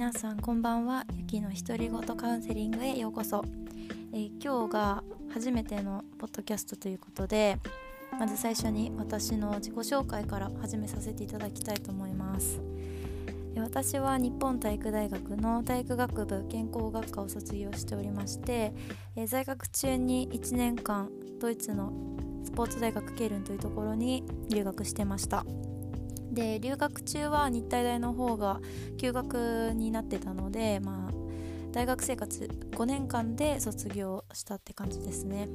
皆さんこんばんは。ゆきの独り言カウンセリングへようこそ、えー、今日が初めてのポッドキャストということでまず最初に私の自己紹介から始めさせていただきたいと思います。私は日本体育大学の体育学部健康学科を卒業しておりまして、えー、在学中に1年間ドイツのスポーツ大学ケルンというところに留学してました。で留学中は日体大の方が休学になってたので、まあ、大学生活5年間で卒業したって感じですね。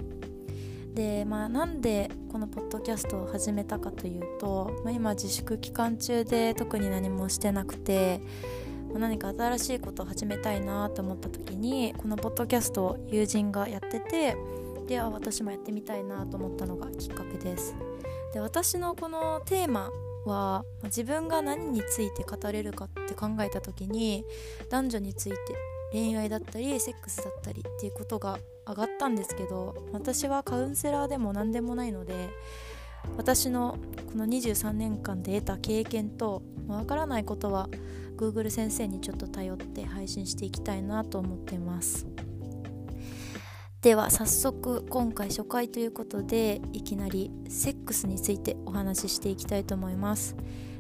で、まあ、なんでこのポッドキャストを始めたかというと、まあ、今自粛期間中で特に何もしてなくて、ま、何か新しいことを始めたいなと思った時にこのポッドキャストを友人がやっててであ私もやってみたいなと思ったのがきっかけです。で私のこのテーマは自分が何について語れるかって考えた時に男女について恋愛だったりセックスだったりっていうことが上がったんですけど私はカウンセラーでも何でもないので私のこの23年間で得た経験とわからないことは Google 先生にちょっと頼って配信していきたいなと思ってます。では早速今回初回ということでいきなりセックスについてお話ししていきたいと思います。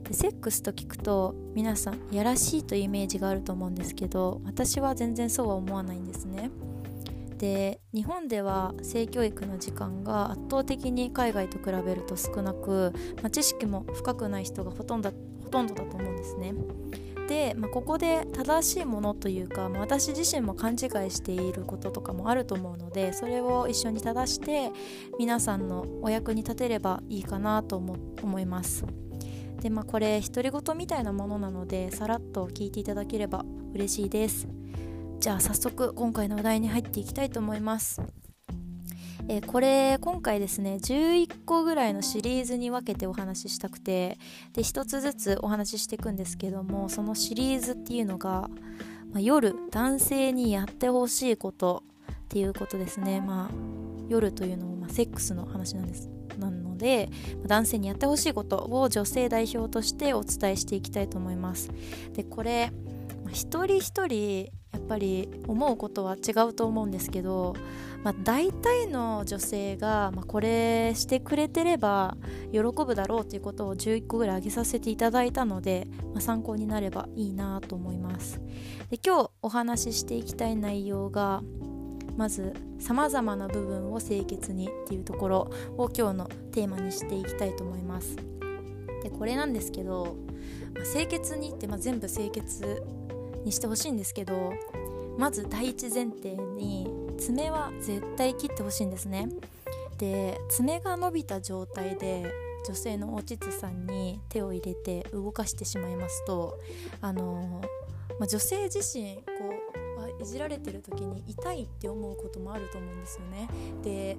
セックスと聞くと皆さんやらしいというイメージがあると思うんですけど私は全然そうは思わないんですね。で日本では性教育の時間が圧倒的に海外と比べると少なく、まあ、知識も深くない人がほとんどほとんどだと思うんですね、まあ、ここで正しいものというか、まあ、私自身も勘違いしていることとかもあると思うのでそれを一緒に正して皆さんのお役に立てればいいかなと思います。でまあこれ独り言みたいなものなのでさらっと聞いていただければ嬉しいです。じゃあ早速今回の話題に入っていきたいと思います。えー、これ今回ですね11個ぐらいのシリーズに分けてお話ししたくてで1つずつお話ししていくんですけどもそのシリーズっていうのが、まあ、夜男性にやってほしいことっていうことですね。まあ夜というのも、まあ、セックスの話なんです。なので男性にやってほしいことを女性代表としてお伝えしていきたいと思います。でこれ、まあ、一人一人やっぱり思うことは違うと思うんですけどまあ、大体の女性が、まあ、これしてくれてれば喜ぶだろうということを11個ぐらい挙げさせていただいたので、まあ、参考になればいいなと思います。で今日お話ししていきたい内容がまずさまざまな部分を清潔にっていうところを今日のテーマにしていきたいと思います。でこれなんですけど、清潔にってまあ全部清潔にしてほしいんですけどまず第一前提に爪は絶対切ってほしいんですね。で爪が伸びた状態で女性のお乳さんに手を入れて動かしてしまいますとあの、まあ、女性自身こういじられてる時に痛いって思うこともあると思うんですよね。で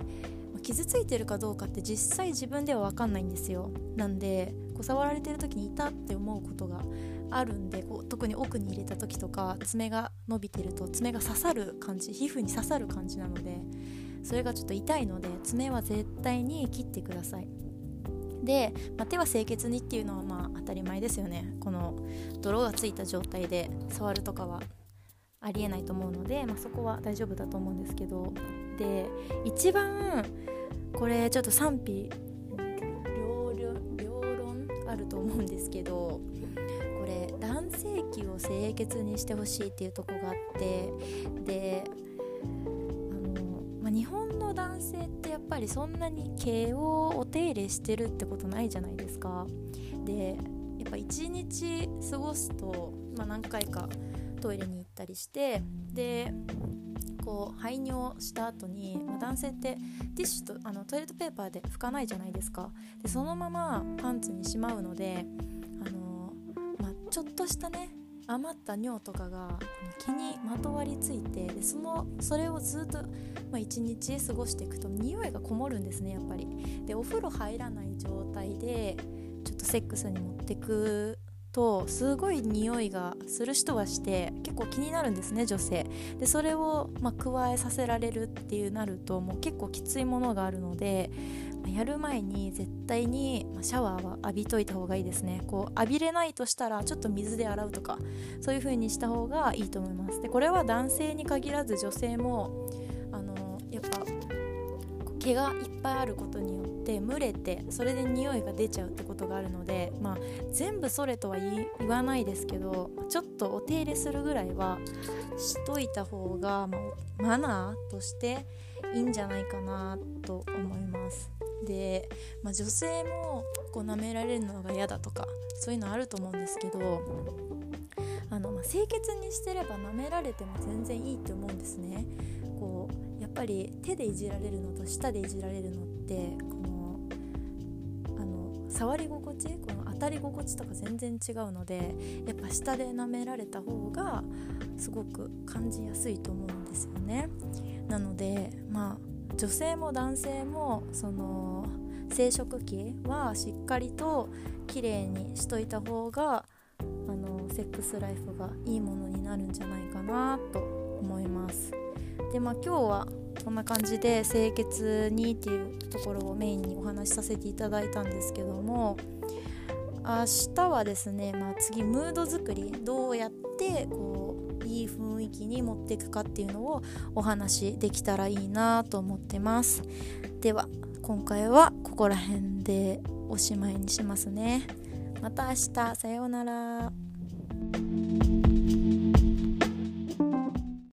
傷ついてるかどうかって実際自分では分かんないんですよ。なんでこう触られてる時に痛って思うことがあるんでこう特に奥に入れた時とか爪が伸びてると爪が刺さる感じ皮膚に刺さる感じなのでそれがちょっと痛いので爪は絶対に切ってください。で、まあ、手は清潔にっていうのはまあ当たり前ですよね。この泥がついた状態で触るとかはありえないと思うので、まあ、そこは大丈夫だと思うんですけど。で一番これちょっと賛否あると思うんですけどこれ男性器を清潔にしてほしいっていうとこがあってであの、まあ、日本の男性ってやっぱりそんなに毛をお手入れしてるってことないじゃないですか。でやっぱ一日過ごすと、まあ、何回かトイレに行ったりしてでこう排尿した後に、まあ、男性ってティッシュとあのトイレットペーパーで拭かないじゃないですか。でそのままパンツにしまうのであのまちょっとしたね余った尿とかが毛にまとわりついてでそのそれをずっと、まあ、1日過ごしていくと匂いがこもるんですねやっぱり。でお風呂入らない状態でちょっとセックスに持ってくとすごい匂いがする人はして構気になるんですね女性。でそれを、ま、加えさせられるっていうなるともう結構きついものがあるので、まやる前に絶対にシャワーは浴びといた方がいいですね。こう浴びれないとしたらちょっと水で洗うとかそういう風にした方がいいと思います。でこれは男性に限らず女性もあのやっぱ毛がいっぱいあることによって蒸れてそれで匂いが出ちゃうってことがあるので、まあ、全部それとは言わないですけどちょっとお手入れするぐらいはしといた方が、まあ、マナーとしていいんじゃないかなと思います。で、まあ、女性もこう舐められるのが嫌だとかそういうのあると思うんですけど、清潔にしてれば舐められても全然いいって思うんですね。こうやっぱり手でいじられるのと舌でいじられるのってこのあの触り心地この当たり心地とか全然違うのでやっぱ舌で舐められた方がすごく感じやすいと思うんですよね。なのでまあ女性も男性もその生殖器はしっかりと綺麗にしといた方があのセックスライフがいいものになるんじゃないかなと思います。でまあ今日はこんな感じで清潔にっていうところをメインにお話しさせていただいたんですけども明日はですね、まあ、次ムード作りどうやってこういい雰囲気に持っていくかっていうのをお話しできたらいいなと思ってます。では今回はここら辺でおしまいにしますね。また明日さようなら。Thank you.